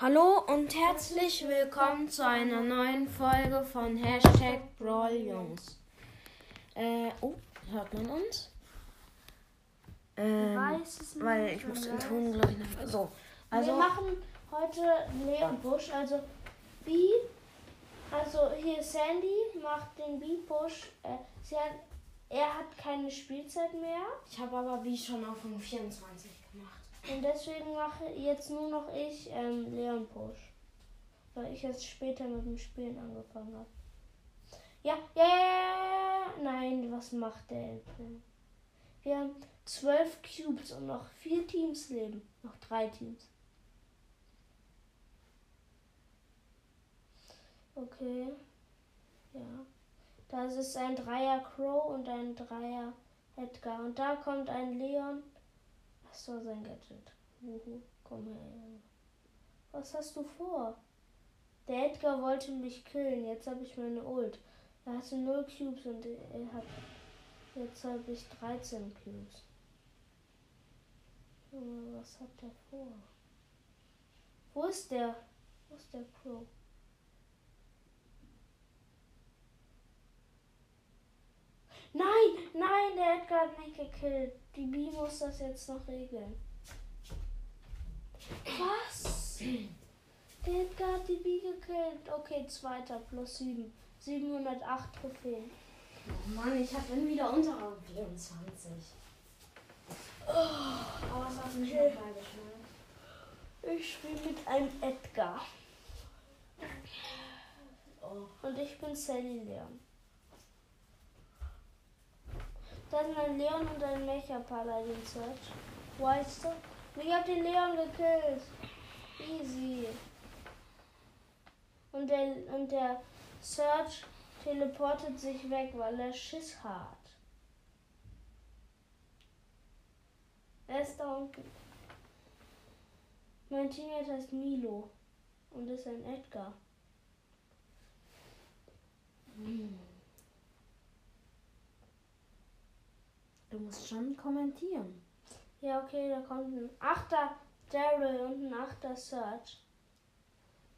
Hallo und herzlich willkommen zu einer neuen Folge von Hashtag BrawlJungs. Äh, oh, hört man uns? Ähm, weiß es nicht. weil ich muss den Ton gleich noch. So, also. wir machen heute Leon Busch, also B. Also hier Sandy macht den B-Push. Äh, er hat keine Spielzeit mehr. Ich habe aber wie schon auf dem 24 gemacht. Und deswegen mache jetzt nur noch ich ähm, Leon Push. Weil ich erst später mit dem Spielen angefangen habe. Ja, ja, ja. Nein, was macht der Elfling? Wir haben zwölf Cubes und noch vier Teams leben. Noch drei Teams. Okay. Ja. Das ist ein Dreier Crow und ein Dreier Edgar. Und da kommt ein Leon. Was war sein Gadget? Uhu, komm her. Was hast du vor? Der Edgar wollte mich killen. Jetzt habe ich meine Ult. Er hatte 0 Cubes und er hat. Jetzt habe ich 13 Cubes. Was hat der vor? Wo ist der? Wo ist der Crow? Nein, nein, der Edgar hat mich gekillt. Die B muss das jetzt noch regeln. Was? Der Edgar hat die B gekillt. Okay, zweiter plus 7. 708 Trophäen. Oh Mann, ich habe ihn wieder unter 24. Oh, aber es hat mich Okay. Ich spiele mit einem Edgar. Oh. Und ich bin Sally Leon. Da sind ein Leon und ein Mecha Paladin Search. Weißt du? Ich hab den Leon gekillt. Easy. Und der, und der Search teleportet sich weg, weil er Schiss hat. Er ist da unten. Mein Teammate heißt Milo und ist ein Edgar. Du musst schon kommentieren. Ja, okay, da kommt ein achter Daryl und ein achter Search.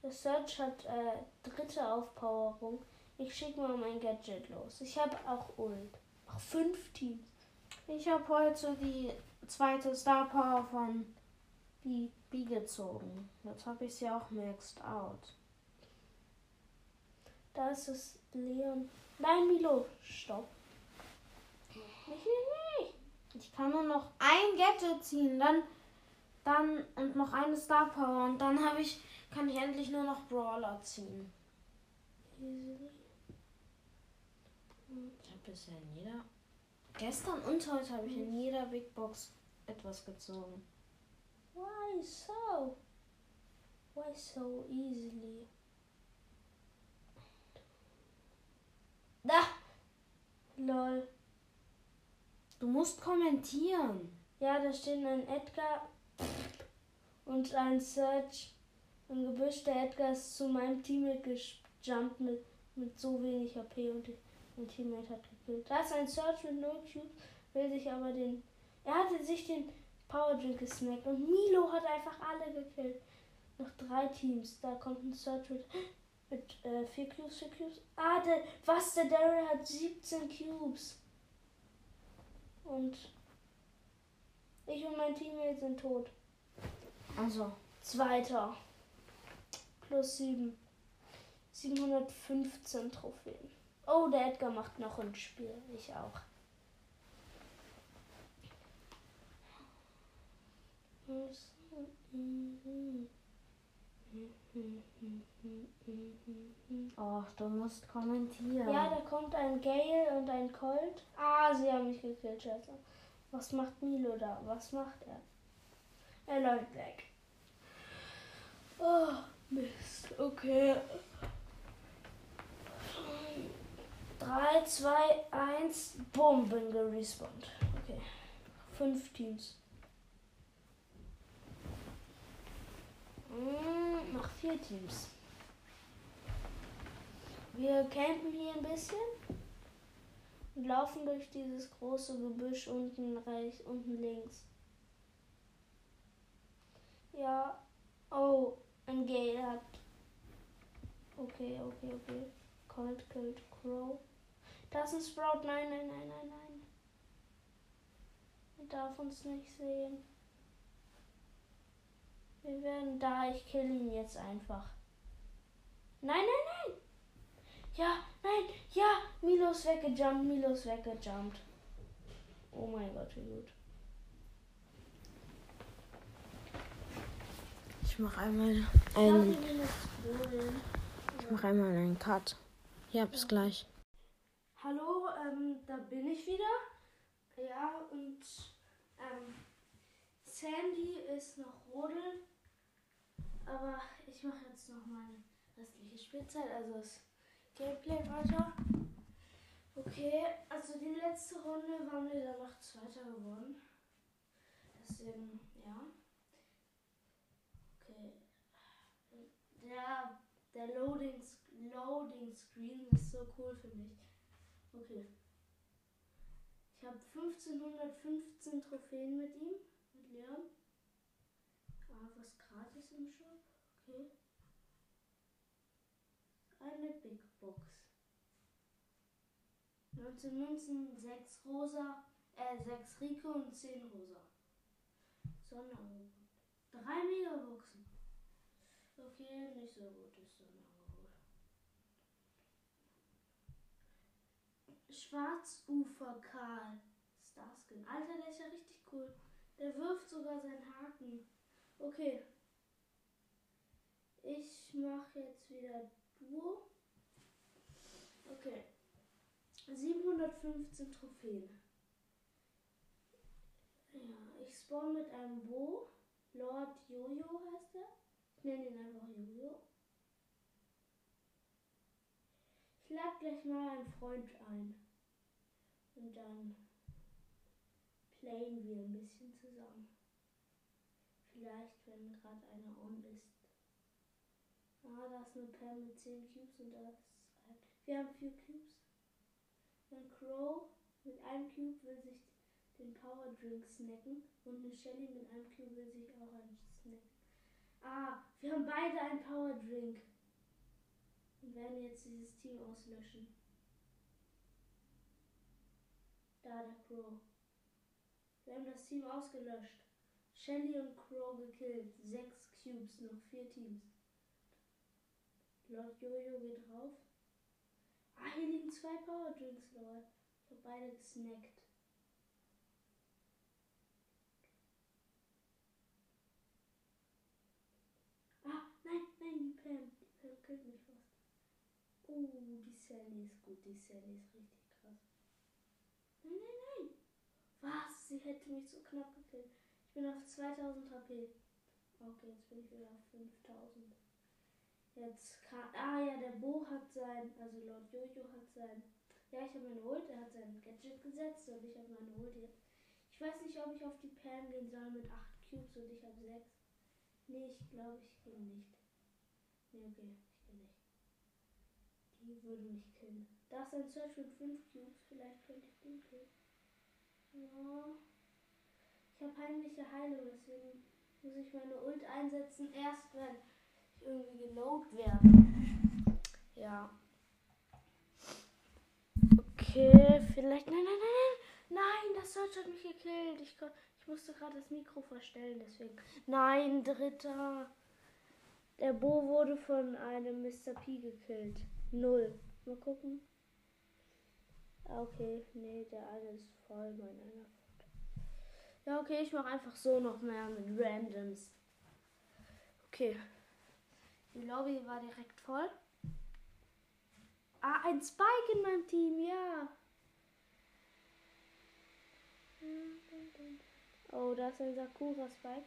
Der Search hat äh, dritte Aufpowerung. Ich schicke mal mein Gadget los. Ich habe auch Ult. Noch fünf Teams. Ich habe heute die zweite Star Power von B, B gezogen. Jetzt habe ich sie auch maxed out. Da ist es Leon. Nein, Milo. Stopp. Nicht, nicht, nicht. Ich kann nur noch ein Gadget ziehen, dann, dann und noch eine Star Power und dann habe ich, kann ich endlich nur noch Brawler ziehen. Ich habe bisher in jeder, gestern und heute habe ich in jeder Big Box etwas gezogen. Why so? Why so easily? Da! Lol. Du musst kommentieren. Ja, da stehen ein Edgar und ein Search im Gebüsch. Der Edgar ist zu meinem Teammate gejumpt mit, mit so wenig HP und mein Teammate hat gekillt. Da ist ein Search mit 0 Cubes, will sich aber den. Er hatte sich den Power Drink gesnackt und Milo hat einfach alle gekillt. Noch drei Teams. Da kommt ein Search mit, mit äh, 4 Cubes, 4 Cubes. Ah, der, was? Der Daryl hat 17 Cubes. Und ich und mein Teammate sind tot. Also, Zweiter. Plus 7. 715 Trophäen. Oh, der Edgar macht noch ein Spiel. Ich auch. Oh, du musst kommentieren. Ja, da kommt ein Gale und ein Colt. Ah, sie haben mich gekillt, Scheiße. Was macht Milo da? Was macht er? Er läuft weg. Oh, Mist. Okay. 3, 2, 1, bumm, bin gerespawnt. Okay. Fünf Teams. Mm, Noch vier Teams. Wir campen hier ein bisschen und laufen durch dieses große Gebüsch unten rechts, unten links. Ja. Oh, Ein Gale hat. Okay, okay, okay. Cold killed Crow. Das ist ein Sprout. Nein, nein, nein, nein, nein. Er darf uns nicht sehen. Da. Ich kill ihn jetzt einfach. Nein, nein, nein. Ja, nein, ja. Milo ist weggejumpt. Milo ist weggejumpt. Oh mein Gott, wie gut. Ich mach einmal einen, ich mach einmal einen Cut. Ja, bis gleich. Hallo, ähm, da bin ich wieder. Ja, und ähm, Sandy ist noch rodeln. Aber ich mache jetzt noch meine restliche Spielzeit, also das Gameplay weiter. Okay, also die letzte Runde waren wir danach Zweiter geworden. Deswegen, ja. Okay. Der, der Loading, Loading Screen ist so cool, finde ich. Okay. Ich habe 1515 Trophäen mit ihm, mit Leon. Ah, was gratis im Shop. Okay. Eine Big Box. 19 Münzen, 6 rosa, äh, 6 Rico und 10 rosa. Sonderangebot. 3 Megaboxen. Okay, nicht so gutes Sonderangebot. Schwarzufer Karl. Starskin. Alter, der ist ja richtig cool. Der wirft sogar seinen Haken. Okay. Ich mache jetzt wieder Duo. Okay. 715 Trophäen. Ja, ich spawn mit einem Bo. Lord Jojo heißt er. Ich nenne ihn einfach Jojo. Ich lade gleich mal einen Freund ein. Und dann playen wir ein bisschen zusammen. Vielleicht, wenn gerade einer on ist. Ah, da ist eine Pam mit 10 Cubes und da ist ein. Wir haben 4 Cubes. Ein Crow mit einem Cube will sich den Power Drink snacken und eine Shelly mit einem Cube will sich auch einen snacken. Ah, wir haben beide einen Power Drink. Und werden jetzt dieses Team auslöschen. Da der Crow. Wir haben das Team ausgelöscht. Shelly und Crow gekillt. Sechs Cubes, noch vier Teams. Lord Jojo geht drauf. Ah, hier liegen zwei Power Drinks, Lord. Ich habe beide gesnackt. Ah, nein, nein, die Pam. Die Pam killt mich fast. Oh, die Sally ist gut. Die Sally ist richtig krass. Nein, nein, nein. Was? Sie hätte mich so knapp gekillt. Ich bin auf 2000 HP. Okay, jetzt bin ich wieder auf 5000. Jetzt kann. Ah ja, der Bo hat sein. Also Lord Jojo hat sein. Ja, ich habe meine Ult. Er hat sein Gadget gesetzt und ich habe meine Ult jetzt. Ich weiß nicht, ob ich auf die Pam gehen soll mit 8 Cubes und ich habe 6. Nee, ich glaube, ich gehe nicht. Nee, okay, ich gehe nicht. Die würde mich killen. Da ist ein Search mit 5 Cubes. Vielleicht könnte ich den killen. Ja. Ich habe heimliche Heilung, deswegen muss ich meine Ult einsetzen, erst wenn ich irgendwie geloadt werde. Ja. Okay, vielleicht. Nein, nein, nein, nein. Nein, das Search hat mich gekillt. Ich, ich musste gerade das Mikro verstellen, deswegen. Nein, dritter. Der Bo wurde von einem Mr. P gekillt. Null. Mal gucken. Ah, Okay, nee, der eine ist voll, mein einer. Ja, okay, ich mache einfach so noch mehr mit Randoms. Okay. Die Lobby war direkt voll. Ah, ein Spike in meinem Team, ja. Oh, da ist ein Sakura-Spike.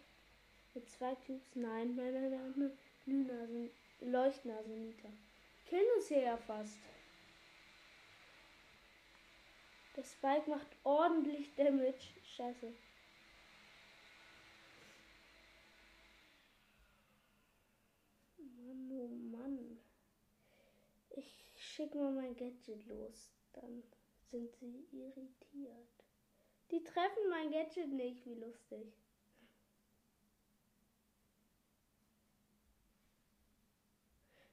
Mit zwei Cubes. Nein, nein, nein, nein. nein. Lünasen, Leuchtnaseniter. Killen uns hier ja fast. Der Spike macht ordentlich Damage. Scheiße. Mann, oh Mann. Ich schicke mal mein Gadget los. Dann sind sie irritiert. Die treffen mein Gadget nicht. Wie lustig.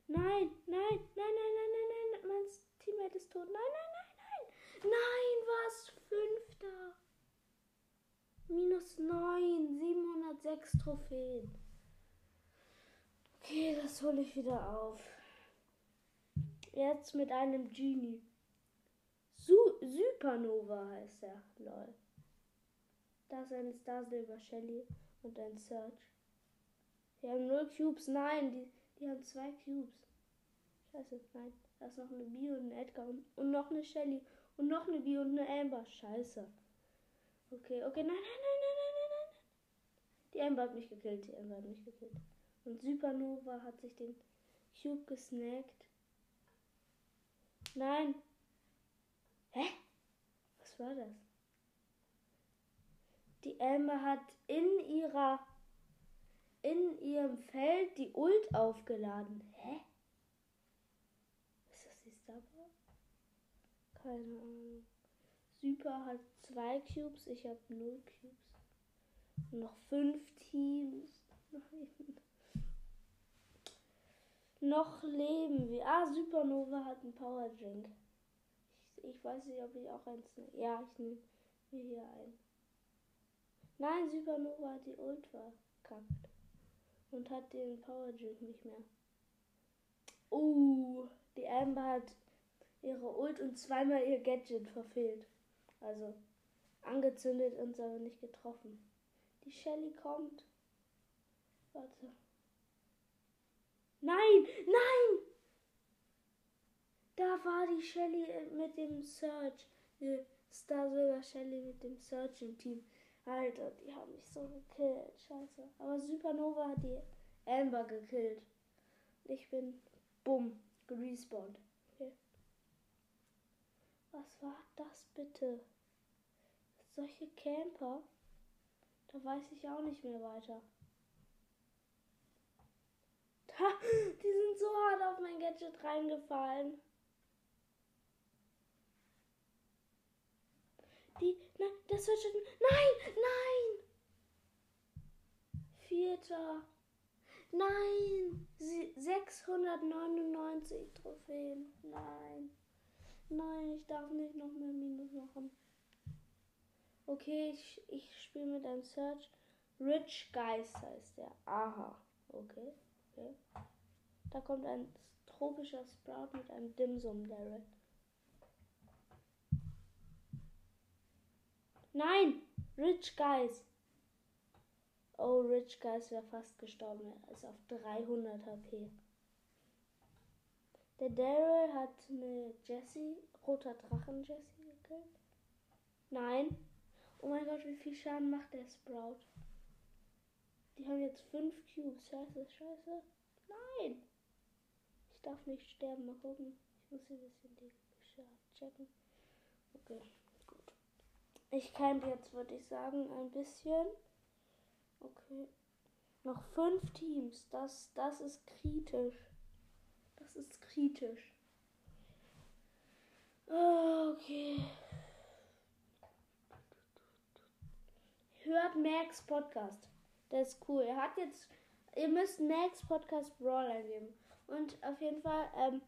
Nein, nein, nein, nein, nein, nein, nein. Mein Teammate ist tot. Nein, nein, nein, nein. Nein, was? Fünfter. Minus 9, 706 Trophäen. Okay, das hole ich wieder auf. Jetzt mit einem Genie. Su Supernova heißt er. Lol. Da ist ein Star Silver Shelly und ein Search. Die haben null Cubes. Nein, die, die haben zwei Cubes. Scheiße, nein. Da ist noch eine Bio und ein Edgar und, und noch eine Shelly und noch eine Bio und eine Amber. Scheiße. Okay, okay, nein, nein, nein, nein, nein, nein, nein. Die Amber hat mich gekillt, die Amber hat mich gekillt. Und Supernova hat sich den Cube gesnackt. Nein. Hä? Was war das? Die Amber hat in ihrer in ihrem Feld die Ult aufgeladen. Hä? Ist das die Starboard? Keine Ahnung. Super hat zwei Cubes, ich habe null Cubes. Noch fünf Teams. Nein. Noch leben wir. Ah, Supernova hat einen Power Drink. Ich, ich weiß nicht, ob ich auch eins nehme. Ja, ich nehme mir hier ein. Nein, Supernova hat die Ult verkackt. Und hat den Power Drink nicht mehr. Uh, die Amber hat ihre Ult und zweimal ihr Gadget verfehlt. Also angezündet und aber nicht getroffen. Die Shelly kommt. Warte. Nein, nein! Da war die Shelly mit dem Search. Die Star Silver Shelly mit dem Search im Team. Alter, die haben mich so gekillt. Scheiße. Aber Supernova hat die Amber gekillt. Ich bin bumm gerespawnt. Okay. Was war das bitte? Solche Camper? Da weiß ich auch nicht mehr weiter. Die sind so hart auf mein Gadget reingefallen. Die, nein, das wird schon, nein, nein. Vierter. Nein, 699 Trophäen. Nein. Nein, ich darf nicht noch mehr Minus machen. Okay, ich, ich spiele mit einem Search. Rich Geist heißt der. Aha. Okay. Okay. Da kommt ein tropischer Sprout mit einem Dimsum Daryl. Nein! Rich Guys! Oh, Rich Guys wäre fast gestorben. Er ist auf 300 HP. Der Daryl hat eine Jessie, roter Drachen Jessie gekillt. Nein. Oh mein Gott, wie viel Schaden macht der Sprout? Die haben jetzt fünf Cubes. Scheiße, scheiße. Nein! Ich darf nicht sterben. Mal gucken. Ich muss hier ein bisschen die checken. Okay, gut. Ich kann jetzt, würde ich sagen, ein bisschen. Okay. Noch fünf Teams. Das, das ist kritisch. Das ist kritisch. Okay. Hört Max Podcast. Der ist cool. Er hat jetzt. Ihr müsst Max Podcast Brawl eingeben. Und auf jeden Fall, ähm,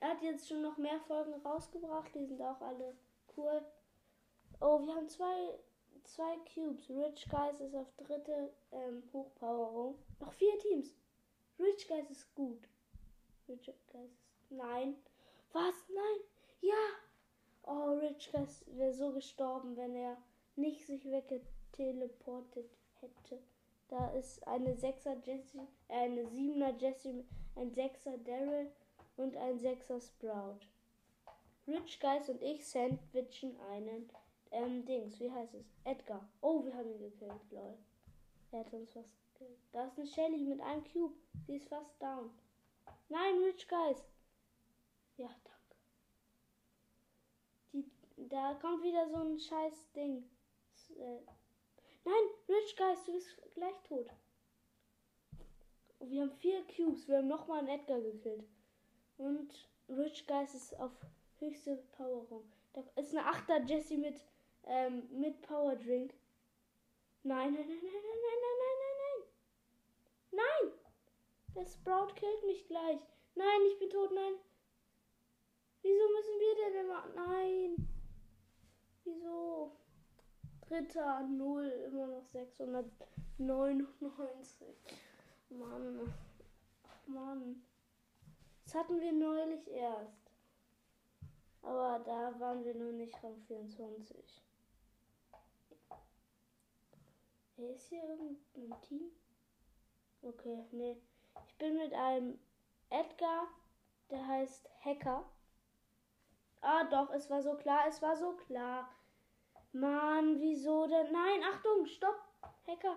er hat jetzt schon noch mehr Folgen rausgebracht. Die sind auch alle cool. Oh, wir haben zwei, zwei Cubes. Rich Guys ist auf dritte ähm, Hochpowerung. Noch vier Teams. Rich Guys ist gut. Rich Guys ist. Nein. Was? Nein. Ja. Oh, Rich Guys wäre so gestorben, wenn er nicht sich weggeteleportet hätte. Da ist eine 6er Jessie, eine 7er Jessie, ein 6er Daryl und ein 6er Sprout. Rich Guys und ich sandwichen einen ähm, Dings, wie heißt es? Edgar. Oh, wir haben ihn gekillt, lol. Er hat uns fast gekillt. Da ist eine Shelly mit einem Cube. Sie ist fast down. Nein, Rich Guys. Ja, danke. Die, da kommt wieder so ein scheiß Ding. Äh, Nein, Rich Guys, du bist gleich tot. Wir haben vier Cubes. Wir haben nochmal einen Edgar gekillt. Und Rich Guys ist auf höchste Powerung. Da ist eine 8er Jessie mit, ähm, mit Power Drink. Nein, nein, nein, nein, nein, nein, nein, nein, nein, nein. Nein! Der Sprout killt mich gleich. Nein, ich bin tot, nein. Wieso müssen wir denn immer. Nein. Wieso? Dritter, null, immer noch 699. Mann. Mann. Das hatten wir neulich erst. Aber da waren wir noch nicht Rang 24. Wer ist hier irgendein Team? Okay, nee. Ich bin mit einem Edgar, der heißt Hacker. Ah, doch, es war so klar, es war so klar. Mann, wieso denn? Nein, Achtung, stopp, Hacker.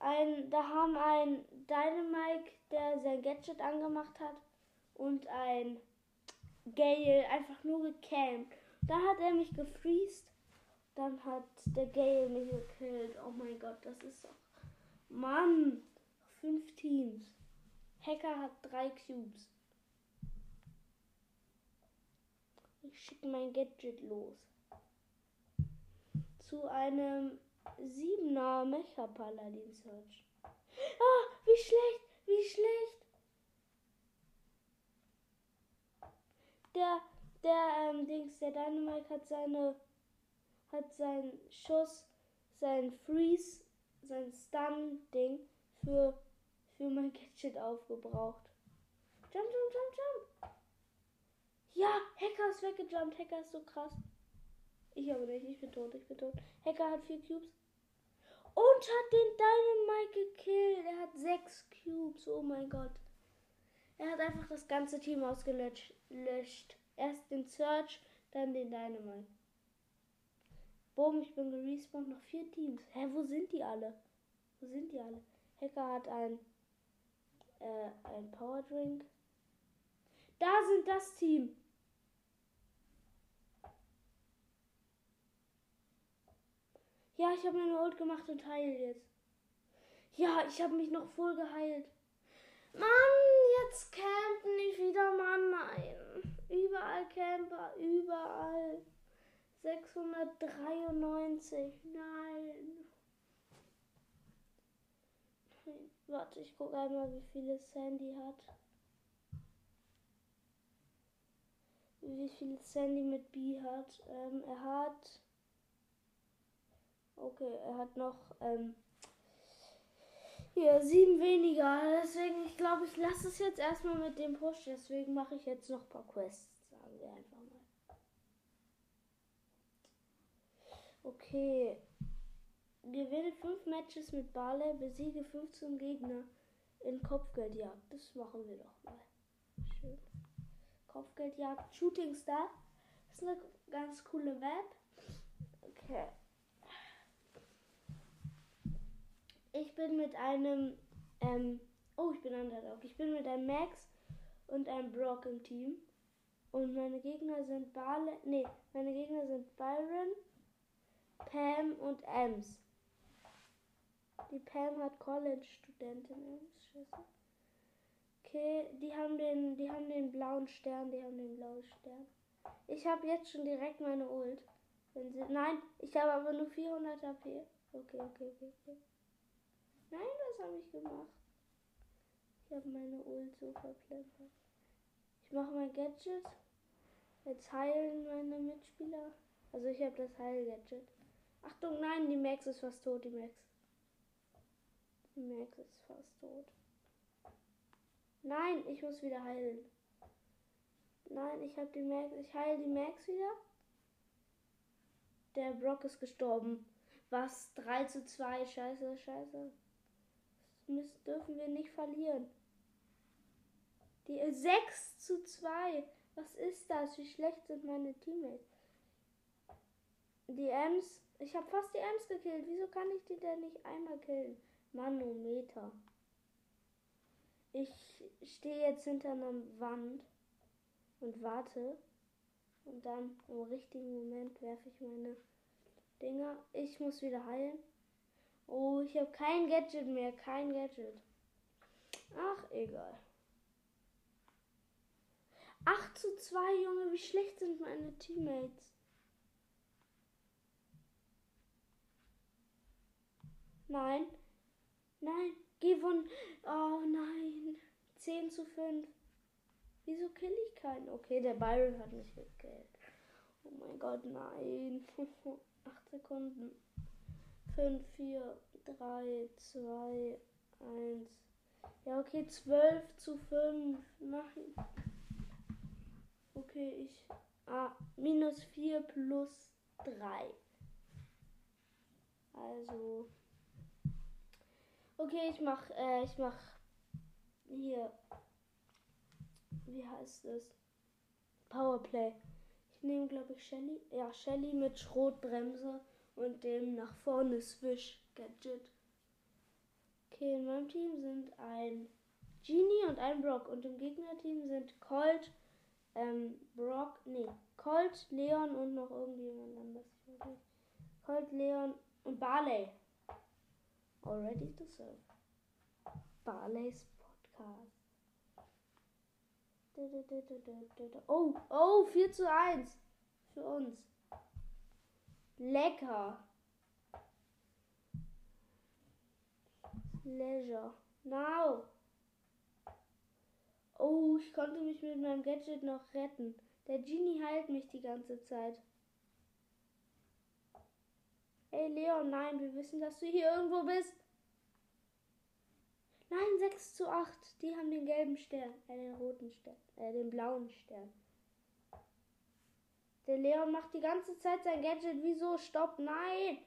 Ein, da haben ein Dynamike, der sein Gadget angemacht hat, und ein Gale einfach nur gecampt. Da hat er mich gefriest. Dann hat der Gale mich gekillt. Oh mein Gott, das ist doch. Mann! Fünf Teams. Hacker hat drei Cubes. Ich schicke mein Gadget los. Zu einem siebener Mecha Paladin Search. Ah, wie schlecht, wie schlecht. Der, der, ähm, Dings, der Dynamite hat seine, hat sein Schuss, sein Freeze, sein Stun-Ding für, für mein Gadget aufgebraucht. Jump, jump, jump, jump. Ja, Hacker ist weggejumpt. Hacker ist so krass. Ich aber nicht. Ich bin tot. Ich bin tot. Hacker hat vier Cubes. Und hat den Dynamite gekillt. Er hat sechs Cubes. Oh mein Gott. Er hat einfach das ganze Team ausgelöscht. Erst den Search, dann den Dynamite. Boom, ich bin gerespawnt. Noch vier Teams. Hä, wo sind die alle? Wo sind die alle? Hacker hat ein, äh, ein Power Drink. Da sind das Team. Ja, ich habe meine Ult gemacht und heile jetzt. Ja, ich habe mich noch voll geheilt. Mann, jetzt campen nicht wieder, Mann, nein. Überall Camper, überall. 693, nein. Warte, ich gucke einmal, wie viele Sandy hat. Wie viel Sandy mit B hat. Ähm, er hat. Okay, er hat noch ähm, hier sieben weniger. Deswegen, ich glaube, ich lasse es jetzt erstmal mit dem Push. Deswegen mache ich jetzt noch ein paar Quests, sagen wir einfach mal. Okay. Gewinne fünf Matches mit Barley, besiege 15 Gegner in Kopfgeldjagd. Das machen wir doch mal. Schön. Kopfgeldjagd, Shooting Star. Das ist eine ganz coole Map. Okay. Ich bin mit einem, ähm, oh, ich bin Underdog. Ich bin mit einem Max und einem Brock im Team. Und meine Gegner sind Barley, nee, meine Gegner sind Byron, Pam und Ems. Die Pam hat College-Studentin. Scheiße. Okay, die haben den, die haben den blauen Stern, die haben den blauen Stern. Ich habe jetzt schon direkt meine Ult. Sie, nein, ich habe aber nur 400 HP. Okay, okay, okay, okay. Nein, was habe ich gemacht? Ich habe meine Ult so verplempert. Ich mache mein Gadget. Jetzt heilen meine Mitspieler. Also ich habe das Heil-Gadget. Achtung, nein, die Max ist fast tot, die Max. Die Max ist fast tot. Nein, ich muss wieder heilen. Nein, ich habe die Max. Ich heile die Max wieder. Der Brock ist gestorben. Was? 3 zu 2. Scheiße, scheiße. Müssen, dürfen wir nicht verlieren. Die 6 zu 2. Was ist das? Wie schlecht sind meine Teammates? Die Ems. Ich habe fast die Ems gekillt. Wieso kann ich die denn nicht einmal killen? Manometer. Ich stehe jetzt hinter einer Wand und warte. Und dann im richtigen Moment werfe ich meine Dinger. Ich muss wieder heilen. Oh, ich habe kein Gadget mehr. Kein Gadget. Ach, egal. 8 zu 2, Junge. Wie schlecht sind meine Teammates? Nein. Nein. Gewonnen. Oh nein. 10 zu 5. Wieso kill ich keinen? Okay, der Byron hat mich gekillt. Oh mein Gott, nein. 8 Sekunden. 5, 4, 3, 2, 1. Ja, okay, 12 zu 5. Nein. Okay, ich. Ah, minus 4 plus 3. Also. Okay, ich mach, äh, ich mach hier. Wie heißt es? Powerplay. Ich nehme, glaube ich, Shelly. Ja, Shelly mit Schrotbremse und dem nach vorne Swish Gadget. Okay, in meinem Team sind ein Genie und ein Brock und im Gegnerteam sind Colt, ähm, Brock, nee, Colt, Leon und noch irgendjemand anders. Colt, Leon und Barley. Already to serve. Barley's Podcast. Oh, oh, 4 zu 1 für uns. Lecker. Leisure. Now. Oh, ich konnte mich mit meinem Gadget noch retten. Der Genie heilt mich die ganze Zeit. Hey Leon, nein, wir wissen, dass du hier irgendwo bist. Nein, 6 zu 8. Die haben den gelben Stern, äh, den roten Stern, äh, den blauen Stern. Der Leon macht die ganze Zeit sein Gadget. Wieso? Stopp, nein!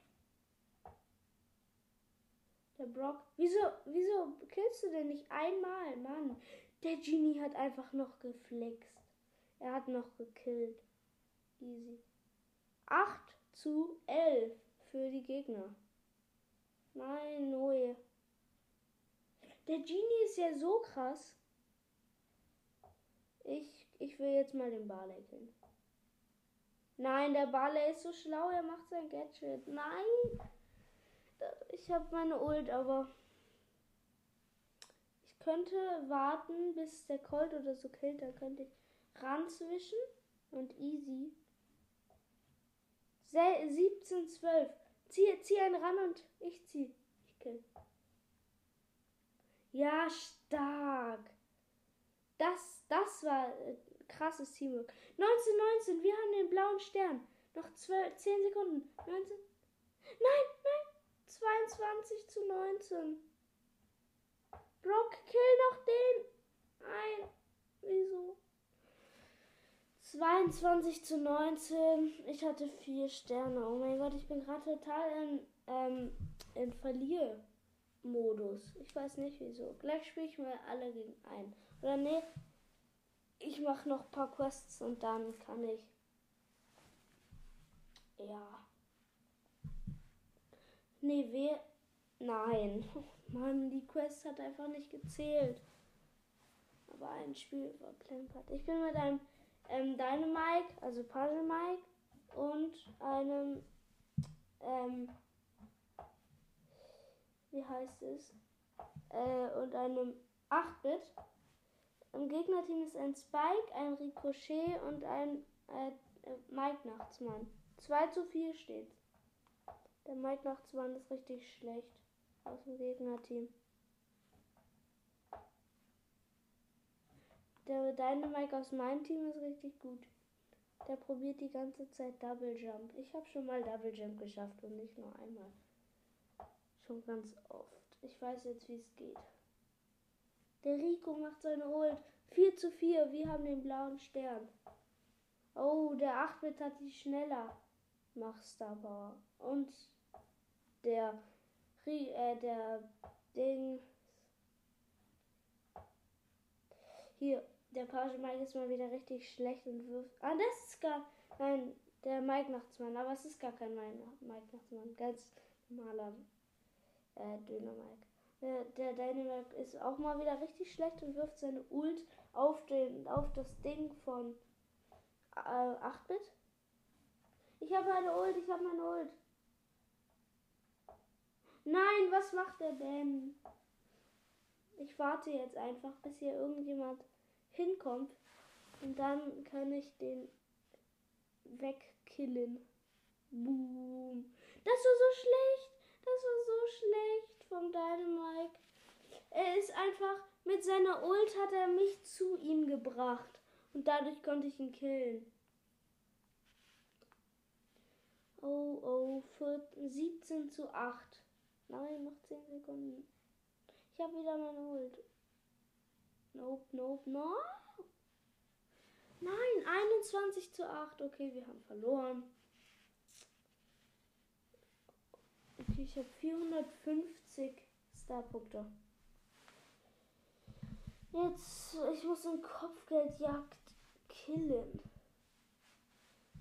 Der Brock. Wieso, wieso killst du denn nicht einmal, Mann? Der Genie hat einfach noch geflext. Er hat noch gekillt. Easy. 8 zu 11 für die Gegner. Nein, Noe. Der Genie ist ja so krass. Ich, ich will jetzt mal den Barley killen. Nein, der Barley ist so schlau, er macht sein Gadget. Nein! Ich habe meine Ult, aber ich könnte warten, bis der Colt oder so killt. Da könnte ich ranzwischen und easy. 17, 12. Zieh, zieh einen ran und ich zieh. Ich kill. Ja, stark. Das, das war äh, krasses Teamwork. 19, 19, wir haben den blauen Stern. Noch 12, 10 Sekunden. 19. Nein, nein. 22 zu 19. Brock, kill noch den. Nein. Wieso? 22 zu 19. Ich hatte vier Sterne. Oh mein Gott, ich bin gerade total in, ähm, in Verliermodus. Ich weiß nicht wieso. Gleich spiele ich mal alle gegen einen. Oder nee, ich mache noch ein paar Quests und dann kann ich. Ja. Nee, wer. Nein. Mann, die Quest hat einfach nicht gezählt. Aber ein Spiel war plempert. Ich bin mit einem ähm, Dynamike, also Puzzle Mike und einem ähm, wie heißt es? Äh, und einem 8-Bit. Im Gegnerteam ist ein Spike, ein Ricochet und ein äh, Mike Nachtsmann. 2 zu 4 steht. Der Mike Nachtsmann ist richtig schlecht aus dem Gegnerteam. Der Dynamike aus meinem Team ist richtig gut. Der probiert die ganze Zeit Double Jump. Ich habe schon mal Double Jump geschafft und nicht nur einmal. Schon ganz oft. Ich weiß jetzt, wie es geht. Der Rico macht seine Ult. 4 zu 4. Wir haben den blauen Stern. Oh, der 8-Bit hat die schneller. Mach Star Power. Und der, äh, der Ding. Hier, der Page Mike ist mal wieder richtig schlecht und wirft. Ah, das ist gar. Nein, der Mike Nachtsmann. Aber es ist gar kein Mike Nachtsmann. Ganz normaler äh, Döner Mike. Der, der Dynamite ist auch mal wieder richtig schlecht und wirft seine Ult auf, den, auf das Ding von äh, 8-Bit. Ich habe eine Ult, ich habe meine Ult. Nein, was macht er denn? Ich warte jetzt einfach, bis hier irgendjemand hinkommt. Und dann kann ich den wegkillen. Boom. Das war so schlecht. Das war so schlecht von Dynamite. Er ist einfach mit seiner Ult hat er mich zu ihm gebracht. Und dadurch konnte ich ihn killen. Oh, oh, 14, 17 zu 8. Nein, noch 10 Sekunden. Ich habe wieder meine Ult. Nope, nope, no. Nein, 21 zu 8. Okay, wir haben verloren. Okay, ich habe 450 Starpunkte. Jetzt, ich muss eine Kopfgeldjagd killen.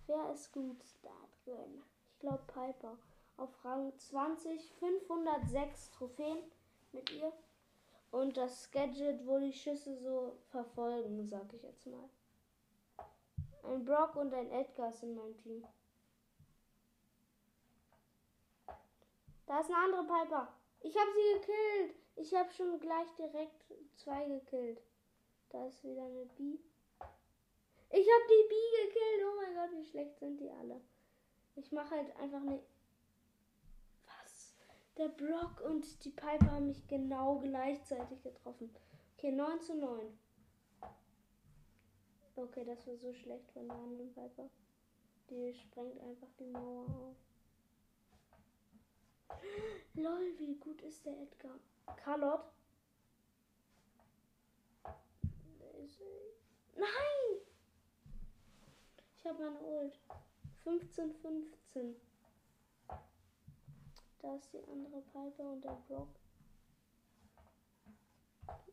Wer ist gut da drin? Ich glaube Piper. Auf Rang 20, 506 Trophäen mit ihr. Und das Gadget, wo die Schüsse so verfolgen, sag ich jetzt mal. Ein Brock und ein Edgar sind mein Team. Da ist eine andere Piper. Ich habe sie gekillt. Ich habe schon gleich direkt zwei gekillt. Da ist wieder eine B. Ich habe die B gekillt. Oh mein Gott, wie schlecht sind die alle. Ich mache halt einfach eine. Was? Der Brock und die Piper haben mich genau gleichzeitig getroffen. Okay, 9 zu 9. Okay, das war so schlecht von der anderen Piper. Die sprengt einfach die Mauer auf. Lol, wie gut ist der Edgar? Carlot? Nein! Ich habe meine Ult. 15, 15. Da ist die andere Piper und der Brock.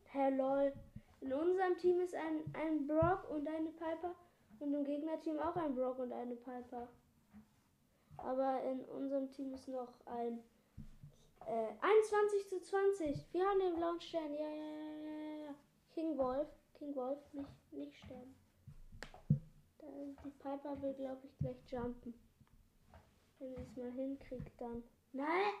Hey, lol. In unserem Team ist ein, ein Brock und eine Piper. Und im Gegnerteam auch ein Brock und eine Piper. Aber in unserem Team ist noch ein äh, 21 zu 20. Wir haben den blauen Stern. Ja, ja, ja, ja. King Wolf. King Wolf, nicht, nicht sterben. Die Piper will, glaube ich, gleich jumpen. Wenn sie es mal hinkriegt, dann. Nein!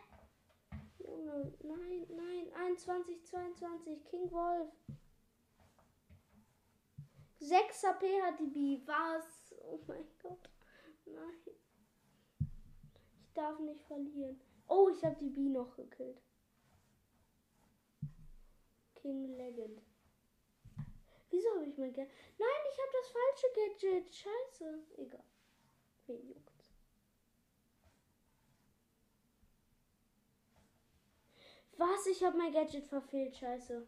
Junge, nein, nein. 21, 22. King Wolf. 6 HP hat die B. Was? Oh mein Gott. Nein. Darf nicht verlieren. Oh, ich habe die B noch gekillt. King Legend. Wieso habe ich mein Gadget? Nein, ich habe das falsche Gadget. Scheiße. Egal. Wen juckt's? Was? Ich habe mein Gadget verfehlt. Scheiße.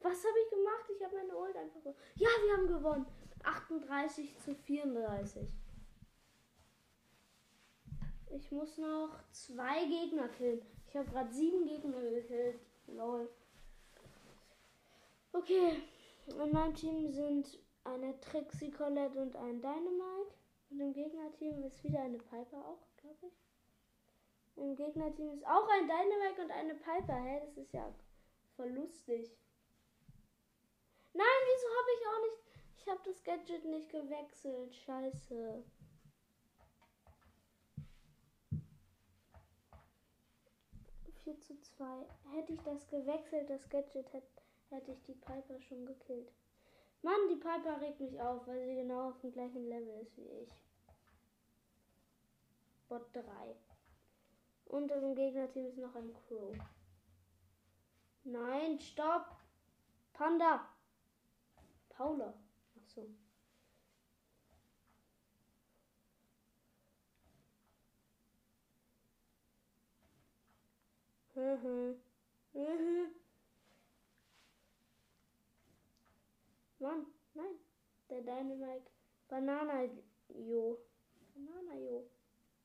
Was habe ich gemacht? Ich habe meine Ult einfach. Ja, wir haben gewonnen. 38 zu 34. Ich muss noch zwei Gegner killen. Ich habe gerade sieben Gegner gekillt. Lol. Okay. In meinem Team sind eine Trixie Colette und ein Dynamite. Und im Gegnerteam ist wieder eine Piper auch, glaube ich. Im Gegnerteam ist auch ein Dynamite und eine Piper. Hä, das ist ja voll lustig. Nein, wieso habe ich auch nicht. Ich habe das Gadget nicht gewechselt. Scheiße. 4 zu 2. Hätte ich das gewechselt, das Gadget, hätte, hätte ich die Piper schon gekillt. Mann, die Piper regt mich auf, weil sie genau auf dem gleichen Level ist wie ich. Bot 3. Und im Gegnerteam ist noch ein Crow. Nein, stopp! Panda! Paula. So. Mhm. Mhm. Mann, nein. Der Dynamite. Banana Jo. Banana Jo.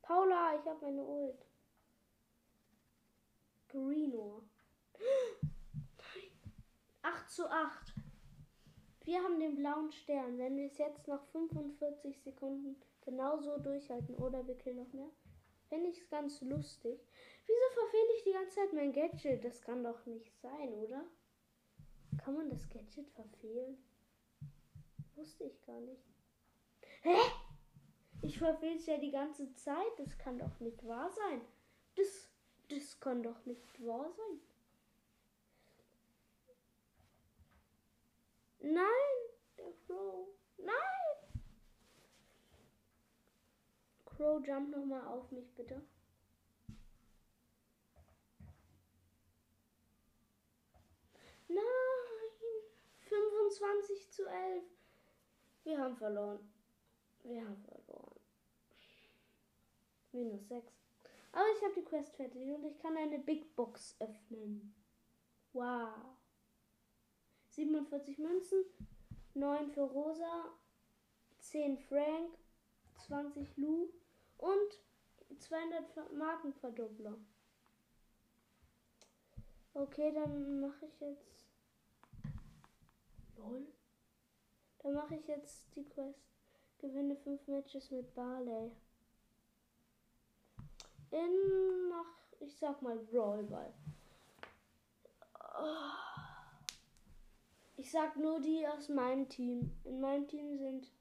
Paula, ich habe meine Ult. Greeno. Nein. 8 zu 8. Wir haben den blauen Stern. Wenn wir es jetzt noch 45 Sekunden genauso durchhalten oder wir killen noch mehr, Fände ich es ganz lustig. Wieso verfehle ich die ganze Zeit mein Gadget? Das kann doch nicht sein, oder? Kann man das Gadget verfehlen? Wusste ich gar nicht. Hä? Ich verfehle es ja die ganze Zeit. Das kann doch nicht wahr sein. Das, das kann doch nicht wahr sein. Nein, der Crow. Nein! Crow, jump nochmal auf mich, bitte. Nein! 25 zu 11. Wir haben verloren. Wir haben verloren. Minus 6. Aber ich habe die Quest fertig und ich kann eine Big Box öffnen. Wow. 47 Münzen, 9 für Rosa, 10 Frank, 20 Lou und 200 Markenverdoppler. Okay, dann mache ich jetzt. Lol. Dann mache ich jetzt die Quest. Gewinne 5 Matches mit Barley. In nach, ich sag mal, Brawlball. Ich sag nur die aus meinem Team. In meinem Team sind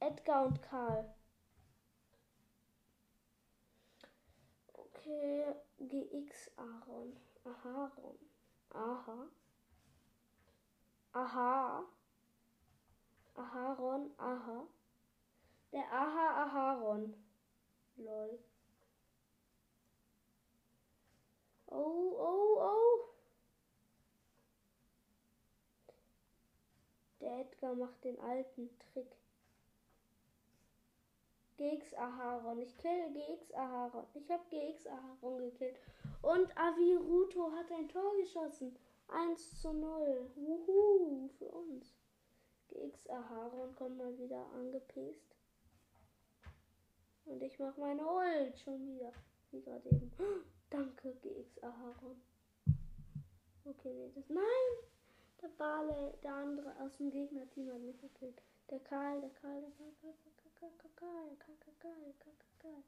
Edgar und Karl. Okay, GX Aaron. Aharon. Aha. Aha. Aharon. Aha. Der Aha Aharon. Lol. Oh, oh. Der Edgar macht den alten Trick. GX Aharon. Ich kill GX Aharon. Ich habe GX Aharon gekillt. Und Aviruto hat ein Tor geschossen. 1 zu 0. Wuhu, für uns. GX Aharon kommt mal wieder angepest. Und ich mache meine Ult schon wieder. Wie gerade eben. Danke, GX Aharon. Okay, nee, das. Nein! Der Bale, der andere aus dem Gegnerteam hat mich gekillt. Der Karl, der Karl, der Karl, Karl, Karl, Karl, Karl, Karl, Karl, Karl, Karl, Karl.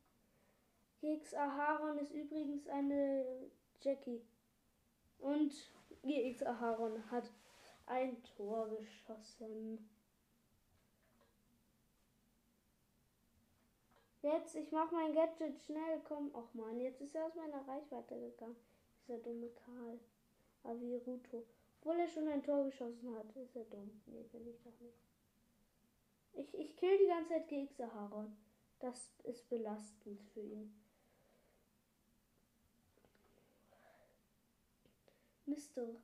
GX Aharon ist übrigens eine Jackie. Und GX Aharon hat ein Tor geschossen. Jetzt, ich mach mein Gadget schnell, komm. Och man, jetzt ist er aus meiner Reichweite gegangen. Dieser dumme Karl. Aviruto. Obwohl er schon ein Tor geschossen hat, ist er dumm. Nee, bin ich doch nicht. Ich, ich kill die ganze Zeit GX Aharon. Das ist belastend für ihn. Mister.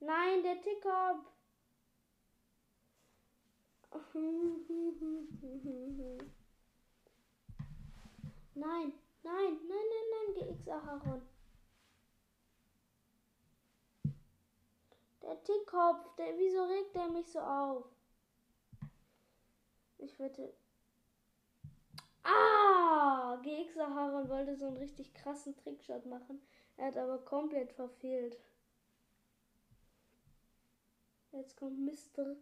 Nein, der Tickup. Nein, nein, nein, nein, nein, GX Aharon. Der Tickkopf, der, wieso regt der mich so auf? Ich wette. Ah! GX Aharon wollte so einen richtig krassen Trickshot machen. Er hat aber komplett verfehlt. Jetzt kommt Mister.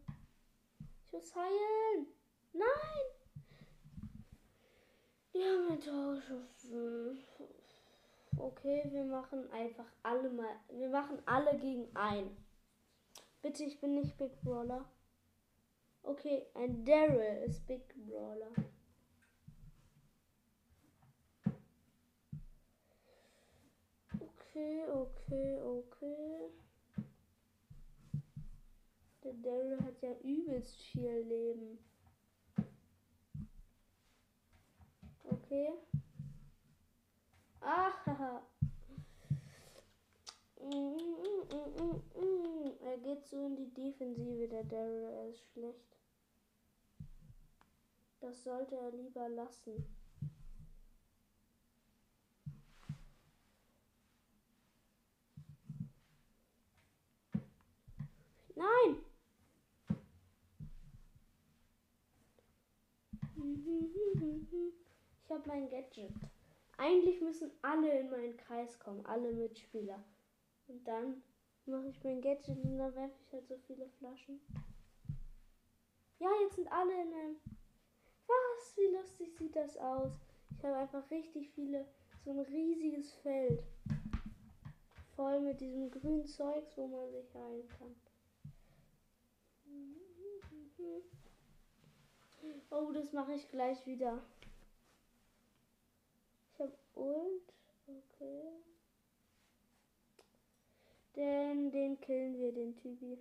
Ich muss heilen. Nein! Die haben ein Tor. Okay, wir machen einfach alle mal. Wir machen alle gegen ein. Bitte, ich bin nicht Big Brawler. Okay, ein Daryl ist Big Brawler. Okay, okay, okay. Der Daryl hat ja übelst viel Leben. Okay. Ach, haha. Er so in die Defensive, der Daryl. Er ist schlecht. Das sollte er lieber lassen. Nein! Ich habe mein Gadget. Eigentlich müssen alle in meinen Kreis kommen, alle Mitspieler. Und dann mache ich mein Gadget und dann werfe ich halt so viele Flaschen. Ja, jetzt sind alle in einem. Was? Wie lustig sieht das aus? Ich habe einfach richtig viele, so ein riesiges Feld. Voll mit diesem grünen Zeugs, wo man sich heilen kann. Oh, das mache ich gleich wieder. Ich habe Ult. Okay. Denn den killen wir, den Typi.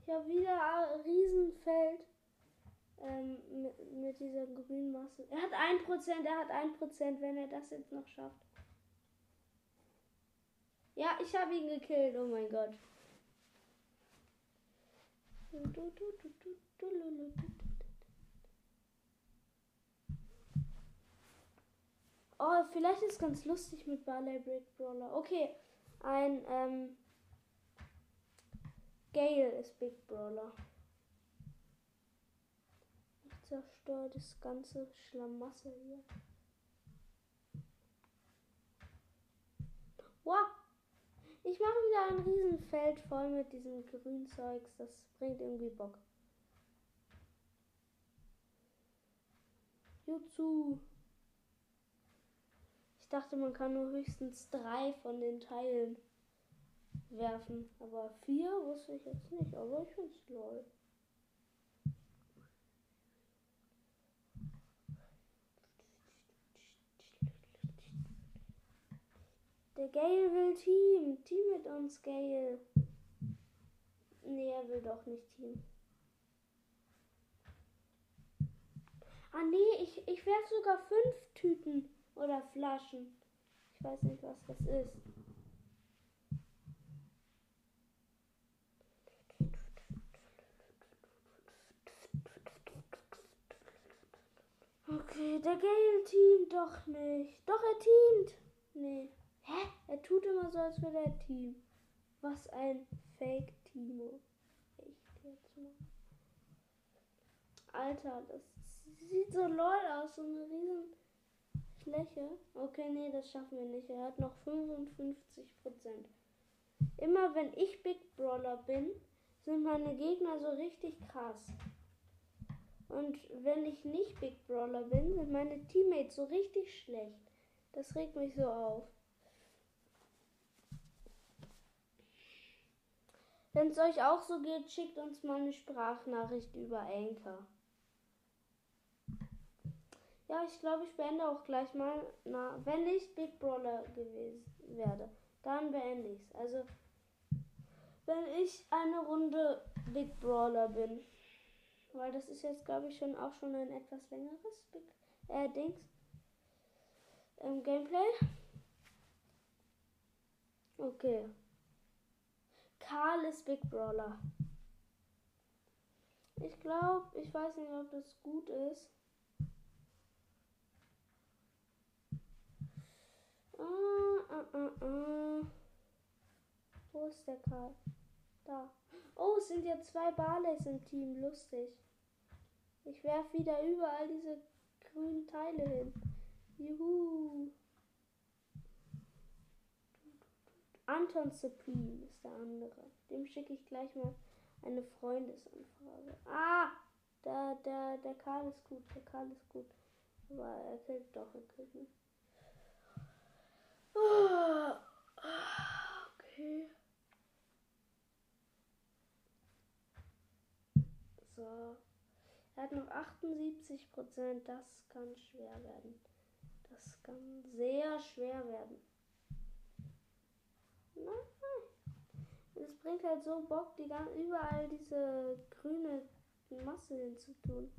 Ich habe wieder ein Riesenfeld ähm, mit, mit dieser grünen Masse. Er hat ein Prozent, er hat ein Prozent, wenn er das jetzt noch schafft. Ja, ich habe ihn gekillt. Oh mein Gott. Oh, vielleicht ist ganz lustig mit Barley Brick Brawler. Okay, ein ähm, Gale ist Big Brawler. Ich zerstöre das ganze Schlamassel hier. Wow! Ich mache wieder ein Riesenfeld voll mit diesem Grünzeugs. Das bringt irgendwie Bock. Jutsu. Ich dachte, man kann nur höchstens drei von den Teilen werfen. Aber vier wusste ich jetzt nicht. Aber ich finde es lol. Der Gale will Team. Team mit uns, Gale. Nee, er will doch nicht Team. Ah nee, ich, ich werfe sogar fünf Tüten oder Flaschen. Ich weiß nicht, was das ist. Okay, der Gale teamt doch nicht. Doch, er teamt. Nee. Hä? Er tut immer so, als wäre er Team. Was ein Fake-Timo. Echt jetzt mal. Alter, das sieht so lol aus. So eine riesen Fläche. Okay, nee, das schaffen wir nicht. Er hat noch 55% Immer wenn ich Big Brawler bin, sind meine Gegner so richtig krass. Und wenn ich nicht Big Brawler bin, sind meine Teammates so richtig schlecht. Das regt mich so auf. Wenn es euch auch so geht, schickt uns mal eine Sprachnachricht über Anchor. Ja, ich glaube, ich beende auch gleich mal. Na, wenn ich Big Brawler gewesen werde, dann beende ich es. Also, wenn ich eine Runde Big Brawler bin. Weil das ist jetzt, glaube ich, schon auch schon ein etwas längeres Big äh, Dings. Ähm, Gameplay. Okay. Karl ist Big Brawler. Ich glaube, ich weiß nicht, ob das gut ist. Ah. Wo ist der Karl? Da. Oh, es sind ja zwei Barleys im Team. Lustig. Ich werfe wieder überall diese grünen Teile hin. Juhu. Anton Supreme ist der andere. Dem schicke ich gleich mal eine Freundesanfrage. Ah! Der, der, der Karl ist gut, der Karl ist gut. Aber er killt doch, er killt mich. Okay. So. Er hat noch 78 Prozent. Das kann schwer werden. Das kann sehr schwer werden. Es bringt halt so Bock, die ganze, überall diese grüne Masse hinzutun.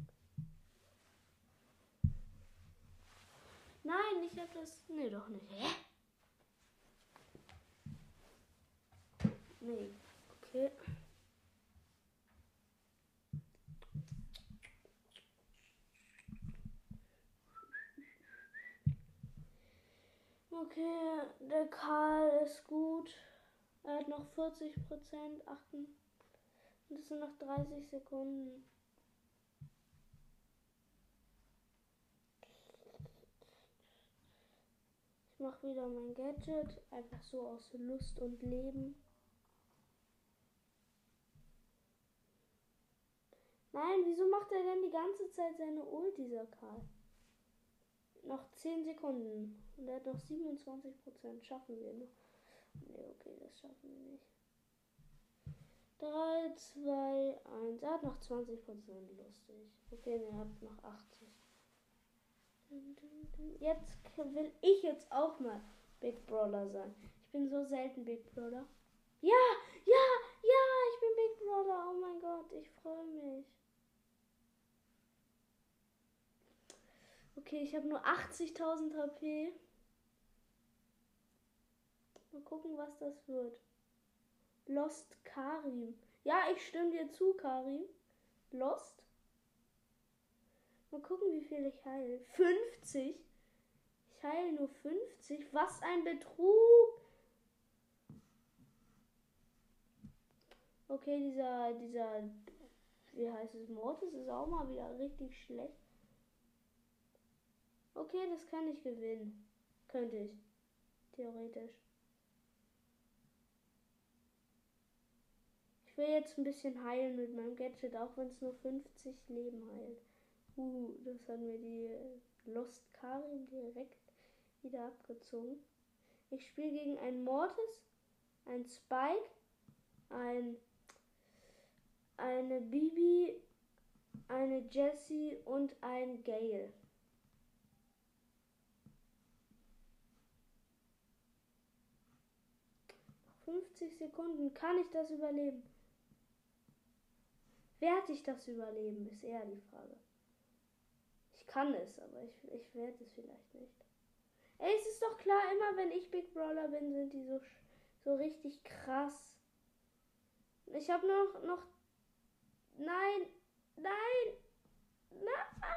Nein, ich hab das. Nee, doch nicht. Hä? Nee. Okay. Okay, der Karl ist gut. Er hat noch 40 Prozent. Achten. Und es sind noch 30 Sekunden. Ich mache wieder mein Gadget. Einfach so aus Lust und Leben. Nein, wieso macht er denn die ganze Zeit seine Ult, dieser Karl? Noch 10 Sekunden. Und er hat noch 27 Prozent. Schaffen wir noch. Nee, okay, das schaffen wir nicht. 3, 2, 1. Er hat noch 20 Prozent. Lustig. Okay, er hat noch 80. Jetzt will ich jetzt auch mal Big Brawler sein. Ich bin so selten Big Brawler. Ja, ja, ja, ich bin Big Brawler. Oh mein Gott, ich freue mich. Okay, ich habe nur 80.000 HP. Mal gucken, was das wird. Lost Karim. Ja, ich stimme dir zu, Karim. Lost. Mal gucken, wie viel ich heile. 50. Ich heile nur 50. Was ein Betrug. Okay, dieser, dieser, wie heißt es, Mortis ist auch mal wieder richtig schlecht. Okay, das kann ich gewinnen. Könnte ich. Theoretisch. Ich will jetzt ein bisschen heilen mit meinem Gadget, auch wenn es nur 50 Leben heilt. Uh, das hat mir die Lost Karin direkt wieder abgezogen. Ich spiele gegen einen Mortis, ein Spike, ein eine Bibi, eine Jessie und ein Gale. 50 Sekunden. Kann ich das überleben? Werde ich das überleben, ist eher die Frage. Ich kann es, aber ich, ich werde es vielleicht nicht. Ey, es ist doch klar, immer wenn ich Big Brawler bin, sind die so, so richtig krass. Ich habe noch, noch Nein, nein, nein.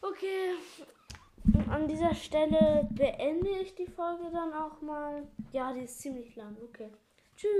Okay, an dieser Stelle beende ich die Folge dann auch mal. Ja, die ist ziemlich lang. Okay. Tschüss.